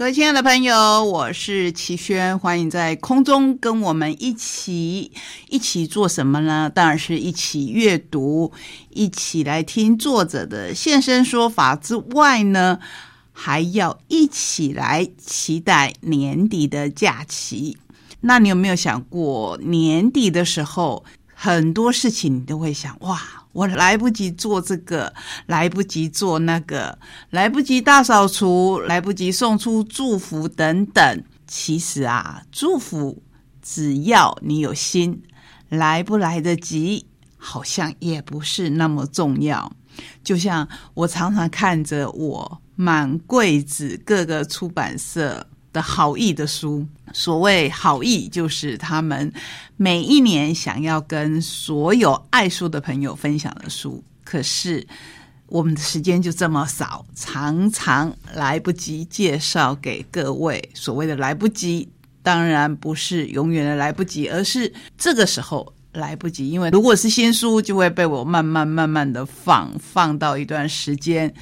各位亲爱的朋友，我是齐轩，欢迎在空中跟我们一起一起做什么呢？当然是一起阅读，一起来听作者的现身说法之外呢。还要一起来期待年底的假期。那你有没有想过，年底的时候很多事情你都会想：哇，我来不及做这个，来不及做那个，来不及大扫除，来不及送出祝福等等。其实啊，祝福只要你有心，来不来得及，好像也不是那么重要。就像我常常看着我。满柜子各个出版社的好意的书，所谓好意，就是他们每一年想要跟所有爱书的朋友分享的书。可是我们的时间就这么少，常常来不及介绍给各位。所谓的来不及，当然不是永远的来不及，而是这个时候来不及。因为如果是新书，就会被我慢慢慢慢的放放到一段时间。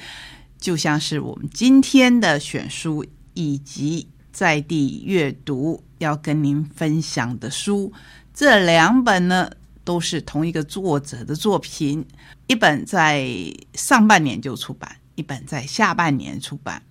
就像是我们今天的选书以及在地阅读要跟您分享的书，这两本呢都是同一个作者的作品，一本在上半年就出版，一本在下半年出版。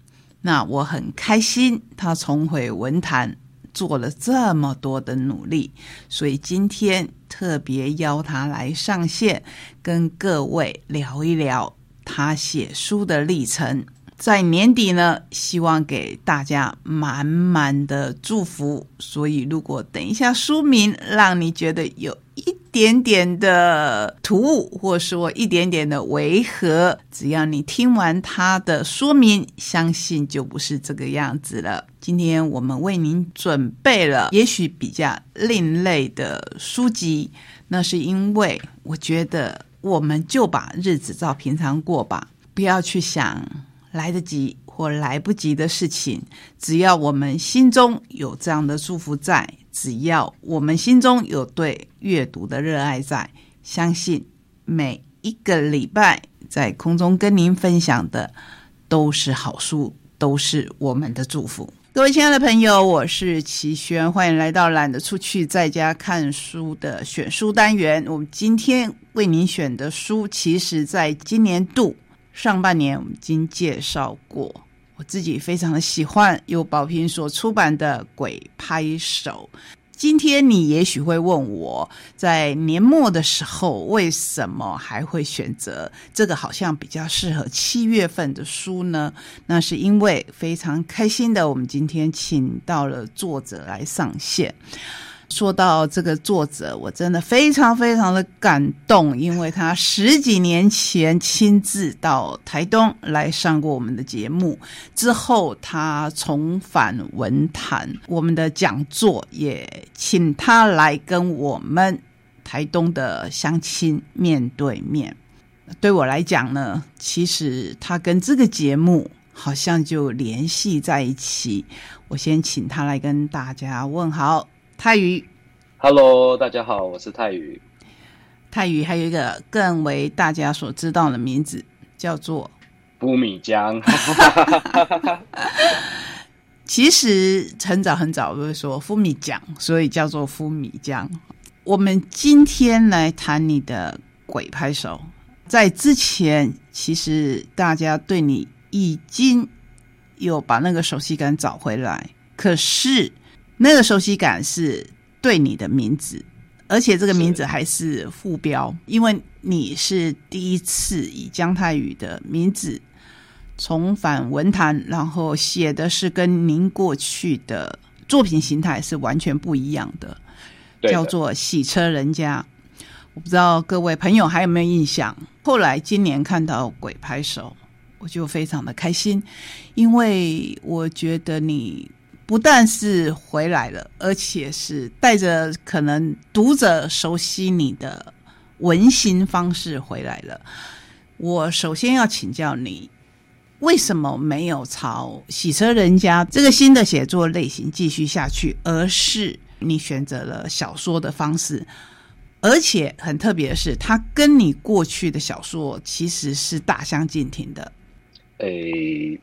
那我很开心，他重回文坛做了这么多的努力，所以今天特别邀他来上线，跟各位聊一聊。他写书的历程，在年底呢，希望给大家满满的祝福。所以，如果等一下书名让你觉得有一点点的突兀，或说一点点的违和，只要你听完他的说明，相信就不是这个样子了。今天我们为您准备了也许比较另类的书籍，那是因为我觉得。我们就把日子照平常过吧，不要去想来得及或来不及的事情。只要我们心中有这样的祝福在，只要我们心中有对阅读的热爱在，相信每一个礼拜在空中跟您分享的都是好书，都是我们的祝福。各位亲爱的朋友，我是齐轩，欢迎来到懒得出去在家看书的选书单元。我们今天为您选的书，其实在今年度上半年我们已经介绍过，我自己非常的喜欢，由宝平所出版的《鬼拍手》。今天你也许会问我，在年末的时候，为什么还会选择这个好像比较适合七月份的书呢？那是因为非常开心的，我们今天请到了作者来上线。说到这个作者，我真的非常非常的感动，因为他十几年前亲自到台东来上过我们的节目，之后他重返文坛，我们的讲座也请他来跟我们台东的乡亲面对面。对我来讲呢，其实他跟这个节目好像就联系在一起。我先请他来跟大家问好。泰宇，Hello，大家好，我是泰宇。泰宇还有一个更为大家所知道的名字，叫做夫米江。其实很早很早就会说夫米江，所以叫做夫米江。我们今天来谈你的鬼拍手，在之前，其实大家对你已经有把那个熟悉感找回来，可是。那个熟悉感是对你的名字，而且这个名字还是副标，因为你是第一次以姜太宇的名字重返文坛，然后写的是跟您过去的作品形态是完全不一样的，叫做《洗车人家》。我不知道各位朋友还有没有印象？后来今年看到《鬼拍手》，我就非常的开心，因为我觉得你。不但是回来了，而且是带着可能读者熟悉你的文心方式回来了。我首先要请教你，为什么没有朝洗车人家这个新的写作类型继续下去，而是你选择了小说的方式？而且很特别的是，它跟你过去的小说其实是大相径庭的。诶，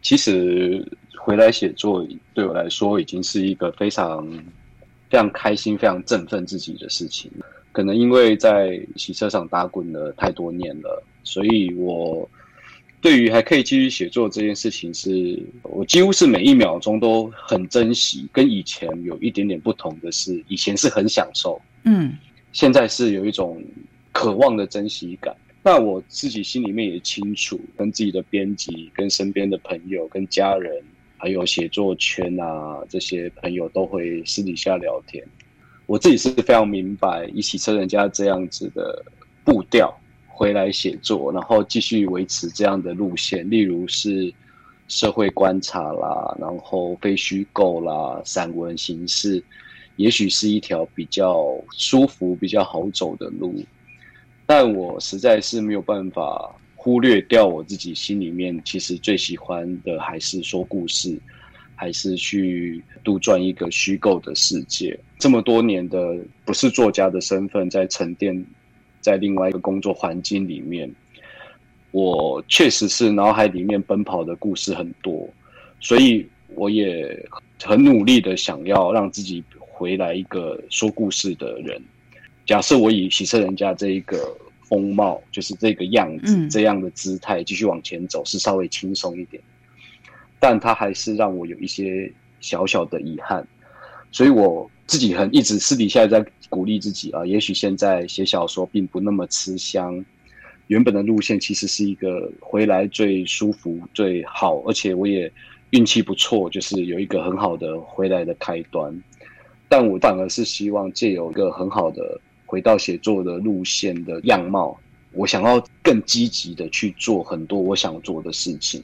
其实回来写作对我来说已经是一个非常非常开心、非常振奋自己的事情。可能因为在洗车场打滚了太多年了，所以我对于还可以继续写作这件事情，是我几乎是每一秒钟都很珍惜。跟以前有一点点不同的是，以前是很享受，嗯。现在是有一种渴望的珍惜感。那我自己心里面也清楚，跟自己的编辑、跟身边的朋友、跟家人，还有写作圈啊这些朋友，都会私底下聊天。我自己是非常明白，一起车人家这样子的步调回来写作，然后继续维持这样的路线，例如是社会观察啦，然后非虚构啦，散文形式。也许是一条比较舒服、比较好走的路，但我实在是没有办法忽略掉我自己心里面其实最喜欢的，还是说故事，还是去杜撰一个虚构的世界。这么多年的不是作家的身份，在沉淀在另外一个工作环境里面，我确实是脑海里面奔跑的故事很多，所以我也很努力的想要让自己。回来一个说故事的人，假设我以洗车人家这一个风貌，就是这个样子，这样的姿态继续往前走，是稍微轻松一点，但它还是让我有一些小小的遗憾，所以我自己很一直私底下在鼓励自己啊，也许现在写小说并不那么吃香，原本的路线其实是一个回来最舒服、最好，而且我也运气不错，就是有一个很好的回来的开端。但我反而是希望借有一个很好的回到写作的路线的样貌，我想要更积极的去做很多我想做的事情，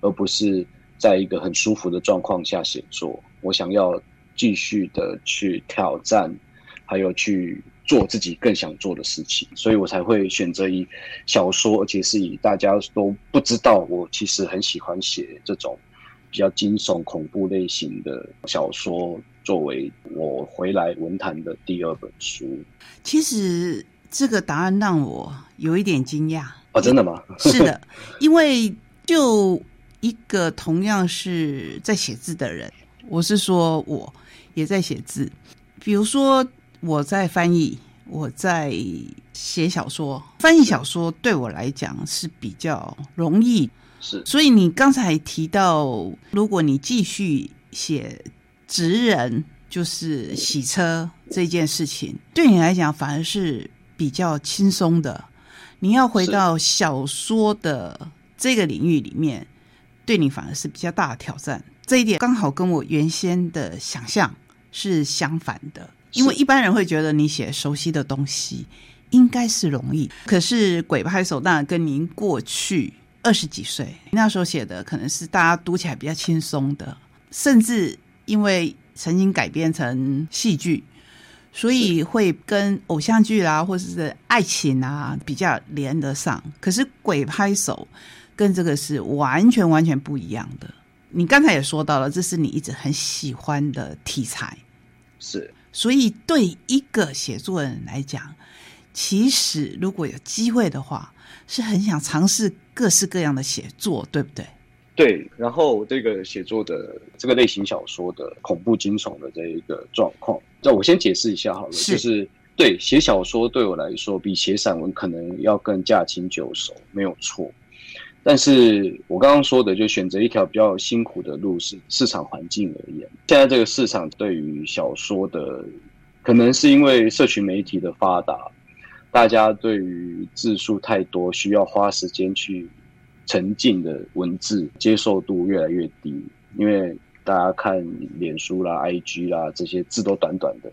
而不是在一个很舒服的状况下写作。我想要继续的去挑战，还有去做自己更想做的事情，所以我才会选择以小说，而且是以大家都不知道我其实很喜欢写这种比较惊悚恐怖类型的小说。作为我回来文坛的第二本书，其实这个答案让我有一点惊讶哦，真的吗？是的，因为就一个同样是在写字的人，我是说我也在写字，比如说我在翻译，我在写小说，翻译小说对我来讲是比较容易，是，所以你刚才提到，如果你继续写。职人就是洗车这件事情，对你来讲反而是比较轻松的。你要回到小说的这个领域里面，对你反而是比较大的挑战。这一点刚好跟我原先的想象是相反的，因为一般人会觉得你写熟悉的东西应该是容易，可是鬼拍手当然跟您过去二十几岁那时候写的，可能是大家读起来比较轻松的，甚至。因为曾经改编成戏剧，所以会跟偶像剧啦，或者是爱情啊比较连得上。可是鬼拍手跟这个是完全完全不一样的。你刚才也说到了，这是你一直很喜欢的题材，是。所以对一个写作人来讲，其实如果有机会的话，是很想尝试各式各样的写作，对不对？对，然后这个写作的这个类型小说的恐怖惊悚的这一个状况，那我先解释一下好了，就是对写小说对我来说，比写散文可能要更驾轻就熟，没有错。但是我刚刚说的，就选择一条比较辛苦的路，是市场环境而言，现在这个市场对于小说的，可能是因为社群媒体的发达，大家对于字数太多，需要花时间去。沉浸的文字接受度越来越低，因为大家看脸书啦、IG 啦这些字都短短的，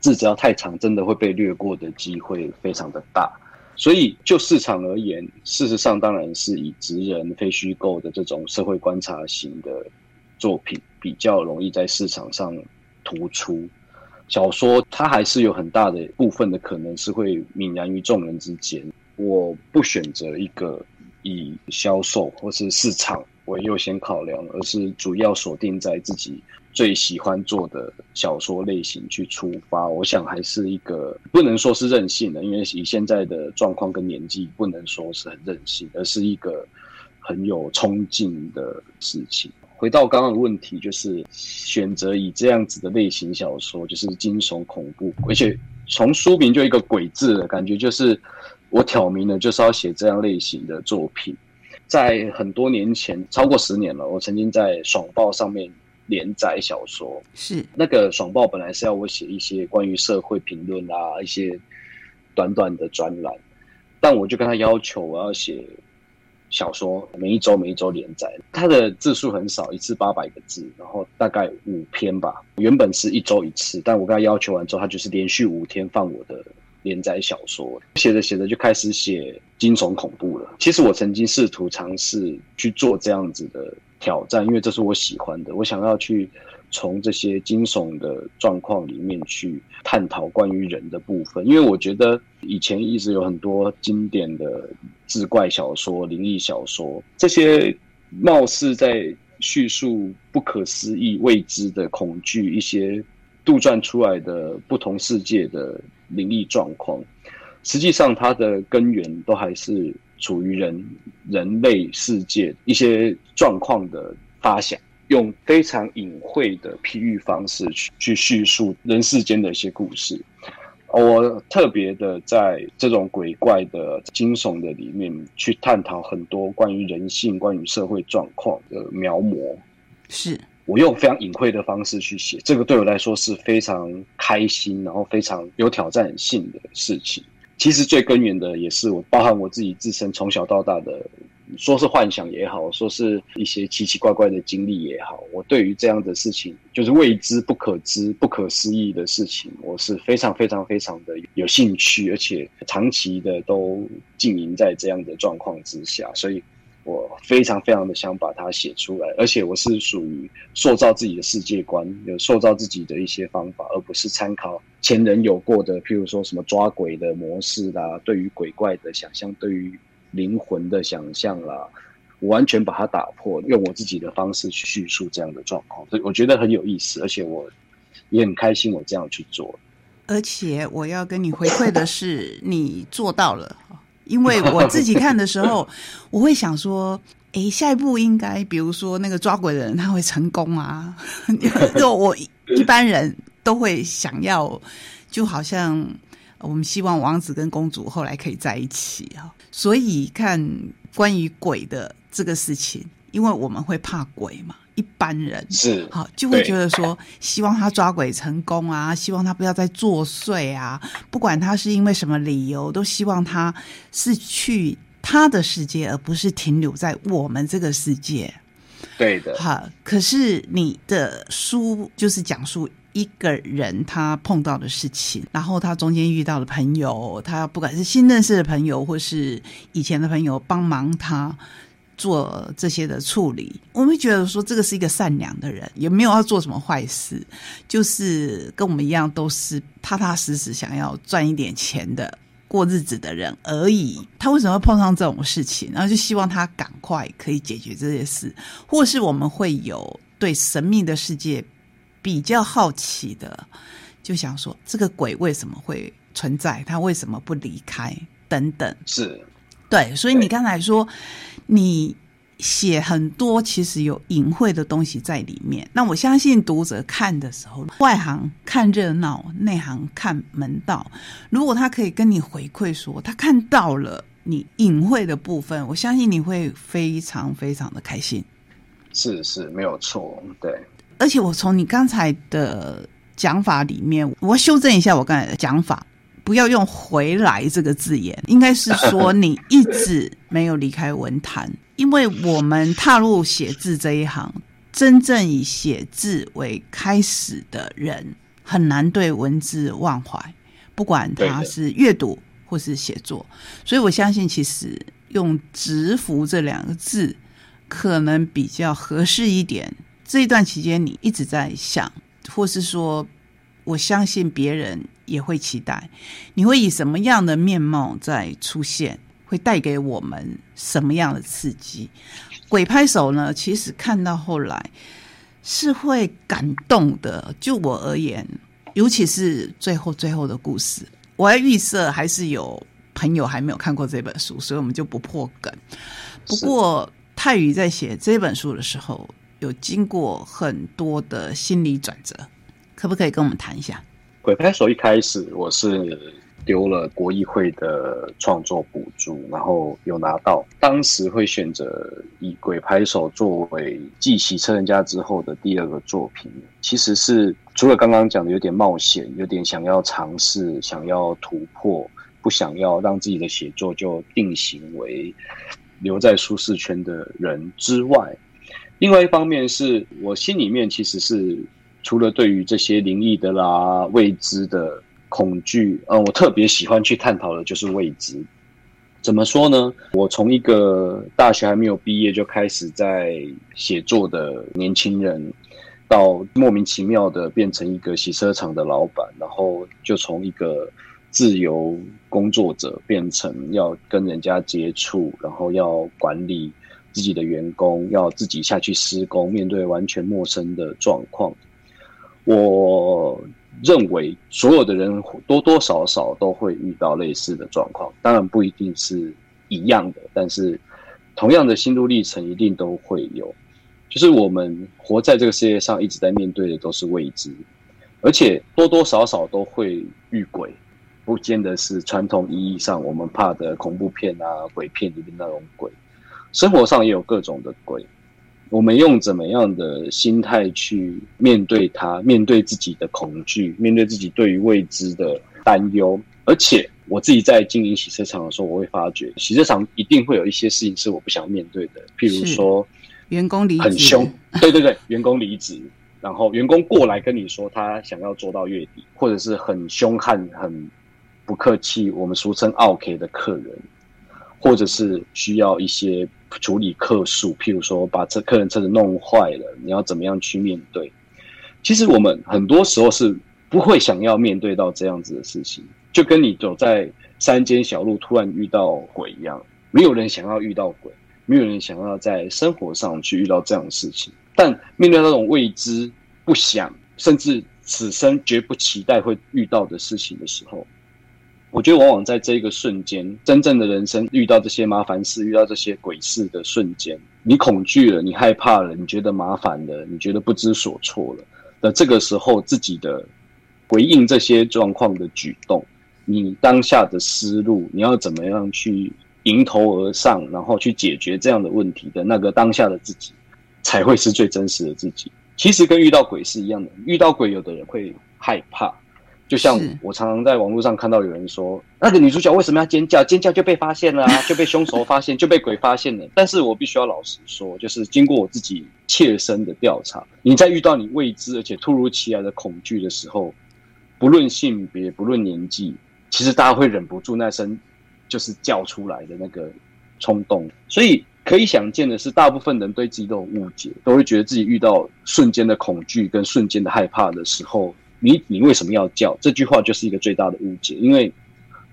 字只要太长，真的会被略过的机会非常的大。所以就市场而言，事实上当然是以职人非虚构的这种社会观察型的作品比较容易在市场上突出。小说它还是有很大的部分的可能是会泯然于众人之间。我不选择一个以销售或是市场为优先考量，而是主要锁定在自己最喜欢做的小说类型去出发。我想还是一个不能说是任性的，因为以现在的状况跟年纪，不能说是很任性，而是一个很有冲劲的事情。回到刚刚的问题，就是选择以这样子的类型小说，就是惊悚恐怖，而且从书名就一个“鬼”字的感觉，就是我挑明了就是要写这样类型的作品。在很多年前，超过十年了，我曾经在爽报上面连载小说。是那个爽报本来是要我写一些关于社会评论啊，一些短短的专栏，但我就跟他要求我要写。小说每一周每一周连载，它的字数很少，一次八百个字，然后大概五篇吧。原本是一周一次，但我跟他要求完之后，他就是连续五天放我的连载小说。写着写着就开始写惊悚恐怖了。其实我曾经试图尝试去做这样子的挑战，因为这是我喜欢的，我想要去。从这些惊悚的状况里面去探讨关于人的部分，因为我觉得以前一直有很多经典的志怪小说、灵异小说，这些貌似在叙述不可思议、未知的恐惧，一些杜撰出来的不同世界的灵异状况，实际上它的根源都还是处于人人类世界一些状况的发想。用非常隐晦的譬喻方式去去叙述人世间的一些故事，我特别的在这种鬼怪的惊悚的里面去探讨很多关于人性、关于社会状况的描摹。是我用非常隐晦的方式去写，这个对我来说是非常开心，然后非常有挑战性的事情。其实最根源的也是我，包含我自己自身从小到大的。说是幻想也好，说是一些奇奇怪怪的经历也好，我对于这样的事情，就是未知、不可知、不可思议的事情，我是非常非常非常的有兴趣，而且长期的都经营在这样的状况之下，所以我非常非常的想把它写出来，而且我是属于塑造自己的世界观，有塑造自己的一些方法，而不是参考前人有过的，譬如说什么抓鬼的模式啦，对于鬼怪的想象，对于。灵魂的想象啦，我完全把它打破，用我自己的方式去叙述这样的状况，所以我觉得很有意思，而且我也很开心我这样去做。而且我要跟你回馈的是，你做到了，因为我自己看的时候，我会想说，诶，下一步应该，比如说那个抓鬼的人他会成功啊，就我一般人都会想要，就好像。我们希望王子跟公主后来可以在一起哈，所以看关于鬼的这个事情，因为我们会怕鬼嘛，一般人是好就会觉得说，希望他抓鬼成功啊，希望他不要再作祟啊，不管他是因为什么理由，都希望他是去他的世界，而不是停留在我们这个世界。对的，好，可是你的书就是讲述。一个人他碰到的事情，然后他中间遇到的朋友，他不管是新认识的朋友，或是以前的朋友，帮忙他做这些的处理，我们觉得说这个是一个善良的人，也没有要做什么坏事，就是跟我们一样，都是踏踏实实想要赚一点钱的过日子的人而已。他为什么会碰上这种事情？然后就希望他赶快可以解决这些事，或是我们会有对神秘的世界。比较好奇的，就想说这个鬼为什么会存在？他为什么不离开？等等，是对。所以你刚才说你写很多，其实有隐晦的东西在里面。那我相信读者看的时候，外行看热闹，内行看门道。如果他可以跟你回馈说他看到了你隐晦的部分，我相信你会非常非常的开心。是是，没有错，对。而且我从你刚才的讲法里面，我修正一下我刚才的讲法，不要用“回来”这个字眼，应该是说你一直没有离开文坛，因为我们踏入写字这一行，真正以写字为开始的人，很难对文字忘怀，不管他是阅读或是写作，所以我相信，其实用“直服”这两个字，可能比较合适一点。这一段期间你一直在想，或是说，我相信别人也会期待，你会以什么样的面貌在出现，会带给我们什么样的刺激？鬼拍手呢？其实看到后来是会感动的。就我而言，尤其是最后最后的故事，我还预设还是有朋友还没有看过这本书，所以我们就不破梗。不过泰宇在写这本书的时候，有经过很多的心理转折，可不可以跟我们谈一下？鬼拍手一开始我是丢了国议会的创作补助，然后有拿到。当时会选择以鬼拍手作为继洗车人家之后的第二个作品，其实是除了刚刚讲的有点冒险，有点想要尝试、想要突破，不想要让自己的写作就定型为。留在舒适圈的人之外，另外一方面是我心里面其实是除了对于这些灵异的啦、未知的恐惧，嗯，我特别喜欢去探讨的就是未知。怎么说呢？我从一个大学还没有毕业就开始在写作的年轻人，到莫名其妙的变成一个洗车场的老板，然后就从一个。自由工作者变成要跟人家接触，然后要管理自己的员工，要自己下去施工，面对完全陌生的状况。我认为所有的人多多少少都会遇到类似的状况，当然不一定是一样的，但是同样的心路历程一定都会有。就是我们活在这个世界上，一直在面对的都是未知，而且多多少少都会遇鬼。不见得是传统意义上我们怕的恐怖片啊、鬼片里面那种鬼，生活上也有各种的鬼。我们用怎么样的心态去面对它？面对自己的恐惧，面对自己对于未知的担忧。而且我自己在经营洗车场的时候，我会发觉洗车场一定会有一些事情是我不想面对的，譬如说员工离职很凶，对对对，员工离职，然后员工过来跟你说他想要做到月底，或者是很凶悍很。不客气，我们俗称 “OK” 的客人，或者是需要一些处理客诉，譬如说把车客人车子弄坏了，你要怎么样去面对？其实我们很多时候是不会想要面对到这样子的事情，就跟你走在山间小路突然遇到鬼一样，没有人想要遇到鬼，没有人想要在生活上去遇到这样的事情。但面对那种未知、不想，甚至此生绝不期待会遇到的事情的时候，我觉得往往在这一个瞬间，真正的人生遇到这些麻烦事、遇到这些鬼事的瞬间，你恐惧了，你害怕了，你觉得麻烦了，你觉得不知所措了。那这个时候，自己的回应这些状况的举动，你当下的思路，你要怎么样去迎头而上，然后去解决这样的问题的那个当下的自己，才会是最真实的自己。其实跟遇到鬼是一样的，遇到鬼，有的人会害怕。就像我常常在网络上看到有人说，那个女主角为什么要尖叫？尖叫就被发现了，就被凶手发现，就被鬼发现了。但是我必须要老实说，就是经过我自己切身的调查，你在遇到你未知而且突如其来的恐惧的时候，不论性别，不论年纪，其实大家会忍不住那声就是叫出来的那个冲动。所以可以想见的是，大部分人对自己都有误解，都会觉得自己遇到瞬间的恐惧跟瞬间的害怕的时候。你你为什么要叫？这句话就是一个最大的误解，因为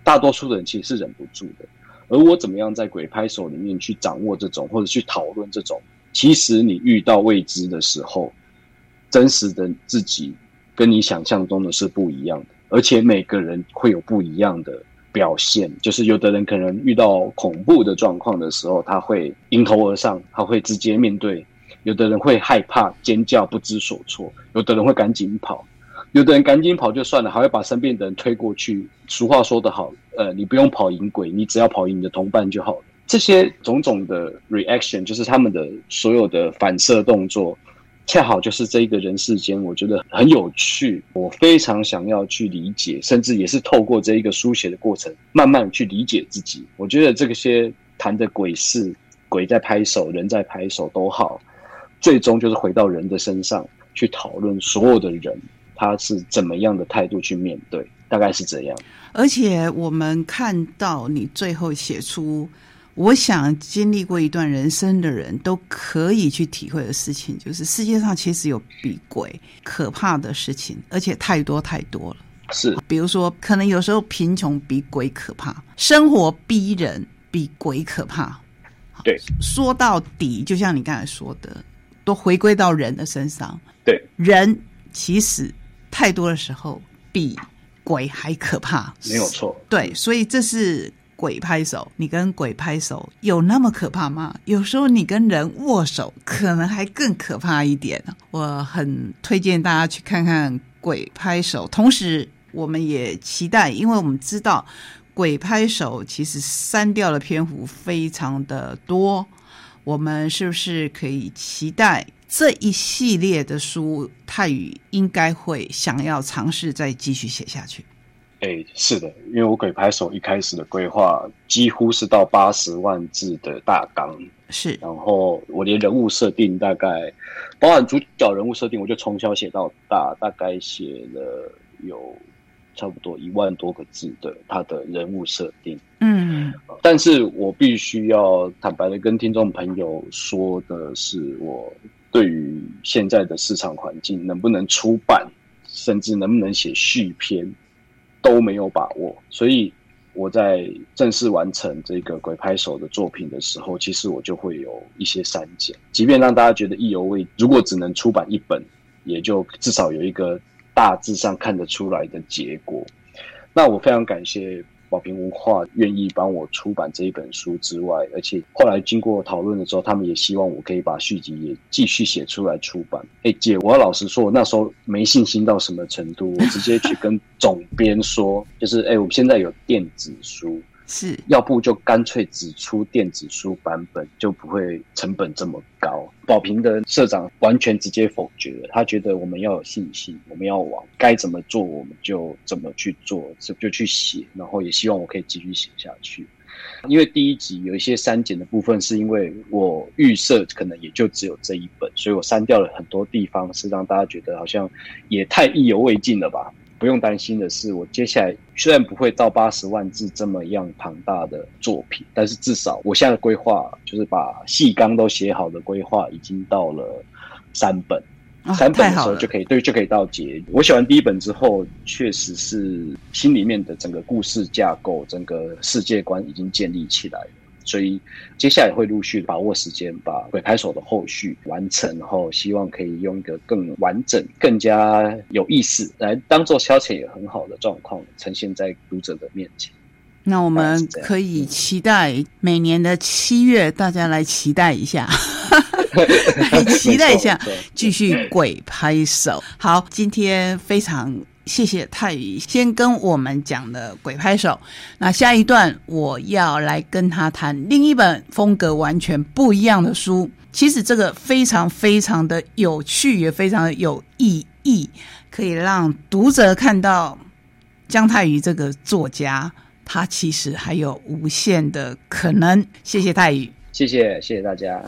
大多数的人其实是忍不住的。而我怎么样在鬼拍手里面去掌握这种，或者去讨论这种？其实你遇到未知的时候，真实的自己跟你想象中的是不一样的，而且每个人会有不一样的表现。就是有的人可能遇到恐怖的状况的时候，他会迎头而上，他会直接面对；有的人会害怕、尖叫、不知所措；有的人会赶紧跑。有的人赶紧跑就算了，还会把身边的人推过去。俗话说得好，呃，你不用跑赢鬼，你只要跑赢你的同伴就好了。这些种种的 reaction，就是他们的所有的反射动作，恰好就是这一个人世间，我觉得很有趣。我非常想要去理解，甚至也是透过这一个书写的过程，慢慢去理解自己。我觉得这些谈的鬼事，鬼在拍手，人在拍手都好，最终就是回到人的身上去讨论所有的人。他是怎么样的态度去面对？大概是这样。而且我们看到你最后写出我想经历过一段人生的人都可以去体会的事情，就是世界上其实有比鬼可怕的事情，而且太多太多了。是比如说，可能有时候贫穷比鬼可怕，生活逼人比鬼可怕。对，说到底，就像你刚才说的，都回归到人的身上。对，人其实太多的时候比鬼还可怕。没有错。对，所以这是鬼拍手。你跟鬼拍手有那么可怕吗？有时候你跟人握手，可能还更可怕一点。我很推荐大家去看看鬼拍手，同时我们也期待，因为我们知道鬼拍手其实删掉的篇幅非常的多，我们是不是可以期待这一系列的书，泰语应该会想要尝试再继续写下去？哎，是的，因为我鬼拍手一开始的规划几乎是到八十万字的大纲，是，然后我连人物设定大概，包含主角人物设定，我就从小写到大，大概写了有差不多一万多个字的他的人物设定。嗯，但是我必须要坦白的跟听众朋友说的是，我对于现在的市场环境能不能出版，甚至能不能写续篇。都没有把握，所以我在正式完成这个鬼拍手的作品的时候，其实我就会有一些删减，即便让大家觉得意犹未，如果只能出版一本，也就至少有一个大致上看得出来的结果。那我非常感谢。宝瓶文化愿意帮我出版这一本书之外，而且后来经过讨论的时候，他们也希望我可以把续集也继续写出来出版。哎，姐，我要老实说，我那时候没信心到什么程度，我直接去跟总编说，就是哎，我们现在有电子书。是，要不就干脆只出电子书版本，就不会成本这么高。宝平的社长完全直接否决了，他觉得我们要有信心，我们要往该怎么做我们就怎么去做，就就去写，然后也希望我可以继续写下去。因为第一集有一些删减的部分，是因为我预设可能也就只有这一本，所以我删掉了很多地方，是让大家觉得好像也太意犹未尽了吧。不用担心的是，我接下来虽然不会到八十万字这么样庞大的作品，但是至少我现在的规划就是把细纲都写好的规划，已经到了三本，三本的时候就可以对就可以到结。我写完第一本之后，确实是心里面的整个故事架构、整个世界观已经建立起来了。所以接下来会陆续把握时间，把鬼拍手的后续完成，然后希望可以用一个更完整、更加有意思来当做消遣也很好的状况呈现在读者的面前。那我们可以期待每年的七月，大家来期待一下，来期待一下，继续鬼拍手。好，今天非常。谢谢泰宇先跟我们讲的鬼拍手，那下一段我要来跟他谈另一本风格完全不一样的书。其实这个非常非常的有趣，也非常的有意义，可以让读者看到姜泰宇这个作家，他其实还有无限的可能。谢谢泰宇，谢谢谢谢大家。